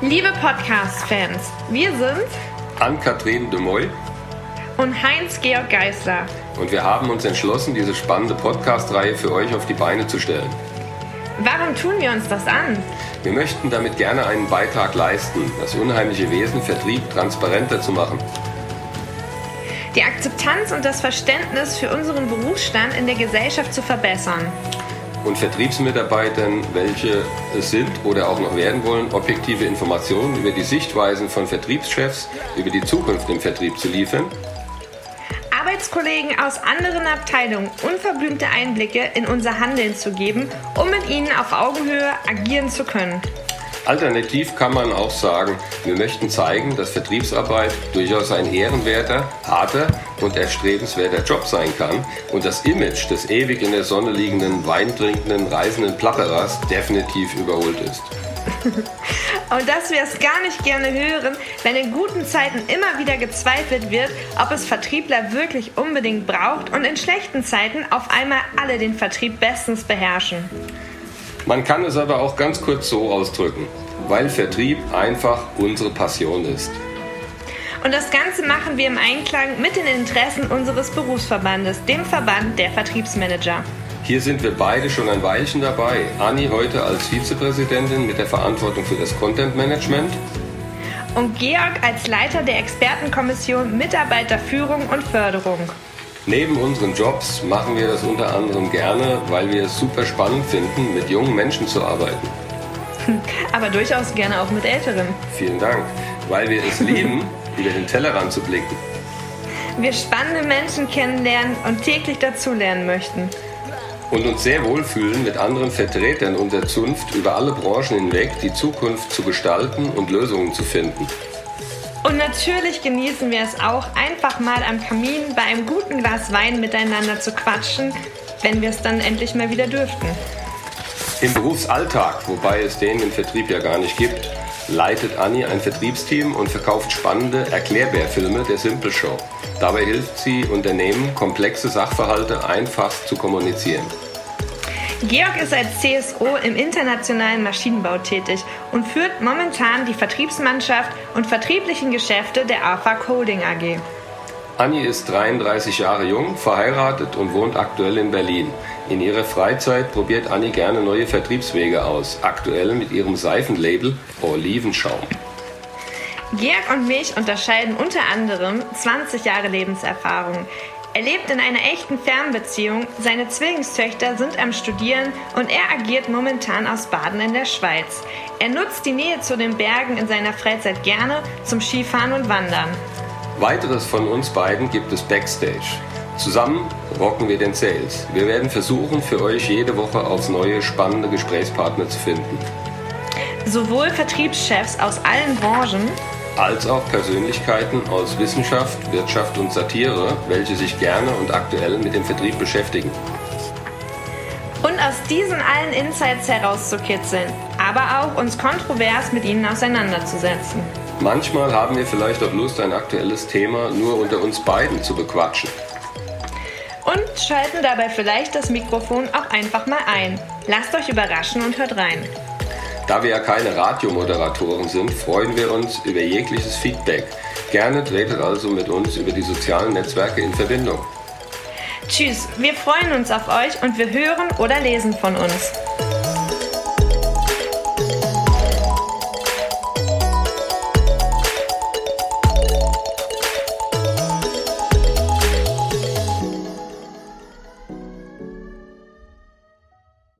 Liebe Podcast-Fans, wir sind Ann-Kathrin de Moy und Heinz-Georg Geisler. Und wir haben uns entschlossen, diese spannende Podcast-Reihe für euch auf die Beine zu stellen. Warum tun wir uns das an? Wir möchten damit gerne einen Beitrag leisten, das unheimliche Wesen Vertrieb transparenter zu machen. Die Akzeptanz und das Verständnis für unseren Berufsstand in der Gesellschaft zu verbessern und Vertriebsmitarbeitern, welche es sind oder auch noch werden wollen, objektive Informationen über die Sichtweisen von Vertriebschefs, über die Zukunft im Vertrieb zu liefern. Arbeitskollegen aus anderen Abteilungen unverblümte Einblicke in unser Handeln zu geben, um mit ihnen auf Augenhöhe agieren zu können. Alternativ kann man auch sagen, wir möchten zeigen, dass Vertriebsarbeit durchaus ein ehrenwerter, harter und erstrebenswerter Job sein kann und das Image des ewig in der Sonne liegenden, weintrinkenden, reisenden Plapperers definitiv überholt ist. und dass wir es gar nicht gerne hören, wenn in guten Zeiten immer wieder gezweifelt wird, ob es Vertriebler wirklich unbedingt braucht und in schlechten Zeiten auf einmal alle den Vertrieb bestens beherrschen. Man kann es aber auch ganz kurz so ausdrücken, weil Vertrieb einfach unsere Passion ist. Und das Ganze machen wir im Einklang mit den Interessen unseres Berufsverbandes, dem Verband der Vertriebsmanager. Hier sind wir beide schon ein Weilchen dabei. Anni heute als Vizepräsidentin mit der Verantwortung für das Content Management. Und Georg als Leiter der Expertenkommission Mitarbeiterführung und Förderung. Neben unseren Jobs machen wir das unter anderem gerne, weil wir es super spannend finden, mit jungen Menschen zu arbeiten. Aber durchaus gerne auch mit älteren. Vielen Dank. Weil wir es lieben, über den Tellerrand zu blicken. Wir spannende Menschen kennenlernen und täglich dazulernen möchten. Und uns sehr wohlfühlen, mit anderen Vertretern unserer Zunft über alle Branchen hinweg die Zukunft zu gestalten und Lösungen zu finden. Und natürlich genießen wir es auch, einfach mal am Kamin bei einem guten Glas Wein miteinander zu quatschen, wenn wir es dann endlich mal wieder dürften. Im Berufsalltag, wobei es den im Vertrieb ja gar nicht gibt, leitet Anni ein Vertriebsteam und verkauft spannende Erklärbärfilme der Simple Show. Dabei hilft sie Unternehmen, komplexe Sachverhalte einfach zu kommunizieren. Georg ist als CSO im internationalen Maschinenbau tätig und führt momentan die Vertriebsmannschaft und vertrieblichen Geschäfte der AFAC Holding AG. Anni ist 33 Jahre jung, verheiratet und wohnt aktuell in Berlin. In ihrer Freizeit probiert Anni gerne neue Vertriebswege aus, aktuell mit ihrem Seifenlabel Olivenschaum. Georg und mich unterscheiden unter anderem 20 Jahre Lebenserfahrung. Er lebt in einer echten Fernbeziehung, seine Zwillingstöchter sind am Studieren und er agiert momentan aus Baden in der Schweiz. Er nutzt die Nähe zu den Bergen in seiner Freizeit gerne zum Skifahren und Wandern. Weiteres von uns beiden gibt es Backstage. Zusammen rocken wir den Sales. Wir werden versuchen, für euch jede Woche aufs neue spannende Gesprächspartner zu finden. Sowohl Vertriebschefs aus allen Branchen als auch Persönlichkeiten aus Wissenschaft, Wirtschaft und Satire, welche sich gerne und aktuell mit dem Vertrieb beschäftigen. Und aus diesen allen Insights herauszukitzeln, aber auch uns kontrovers mit ihnen auseinanderzusetzen. Manchmal haben wir vielleicht auch Lust, ein aktuelles Thema nur unter uns beiden zu bequatschen. Und schalten dabei vielleicht das Mikrofon auch einfach mal ein. Lasst euch überraschen und hört rein. Da wir ja keine Radiomoderatoren sind, freuen wir uns über jegliches Feedback. Gerne tretet also mit uns über die sozialen Netzwerke in Verbindung. Tschüss, wir freuen uns auf euch und wir hören oder lesen von uns.